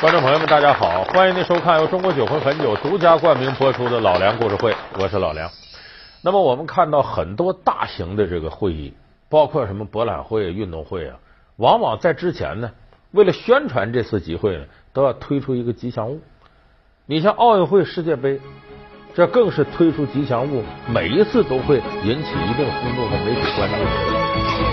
观众朋友们，大家好，欢迎您收看由中国酒会汾酒独家冠名播出的老梁故事会。我是老梁。那么我们看到很多大型的这个会议，包括什么博览会、运动会啊，往往在之前呢，为了宣传这次集会呢，都要推出一个吉祥物，你像奥运会、世界杯。这更是推出吉祥物，每一次都会引起一定轰动的媒体关注。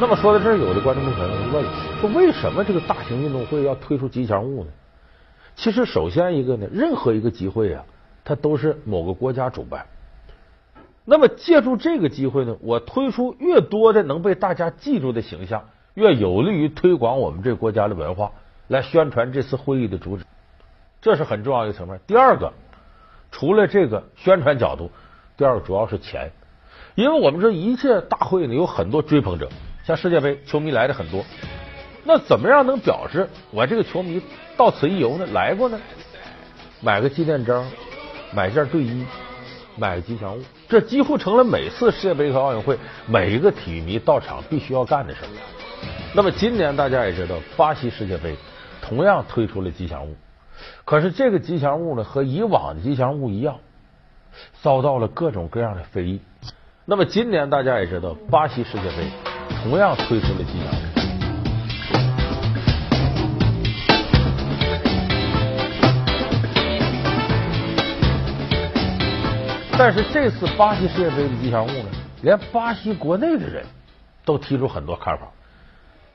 那么说到这儿，有的观众朋友就问了：说为什么这个大型运动会要推出吉祥物呢？其实，首先一个呢，任何一个集会啊，它都是某个国家主办。那么，借助这个机会呢，我推出越多的能被大家记住的形象，越有利于推广我们这国家的文化，来宣传这次会议的主旨。这是很重要一个层面。第二个，除了这个宣传角度，第二个主要是钱，因为我们说一切大会呢，有很多追捧者。像世界杯，球迷来的很多，那怎么样能表示我这个球迷到此一游呢？来过呢？买个纪念章，买件队衣，买个吉祥物，这几乎成了每次世界杯和奥运会每一个体育迷到场必须要干的事儿。那么今年大家也知道，巴西世界杯同样推出了吉祥物，可是这个吉祥物呢，和以往的吉祥物一样，遭到了各种各样的非议。那么今年大家也知道，巴西世界杯。同样推出了吉祥物，但是这次巴西世界杯的吉祥物呢，连巴西国内的人都提出很多看法，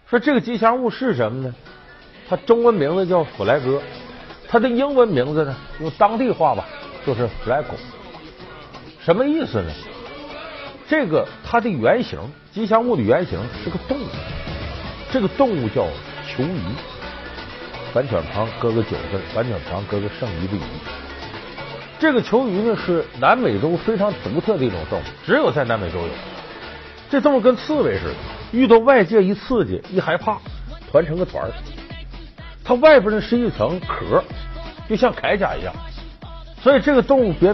说这个吉祥物是什么呢？它中文名字叫弗莱哥，它的英文名字呢，用当地话吧，就是 flag，什么意思呢？这个它的原型，吉祥物的原型是个动物，这个动物叫球鱼，反犬旁搁个九字，反犬旁搁个剩余的余。这个球鱼呢是南美洲非常独特的一种动物，只有在南美洲有。这动物跟刺猬似的，遇到外界一刺激一害怕，团成个团儿。它外边呢是一层壳，就像铠甲一样，所以这个动物别名。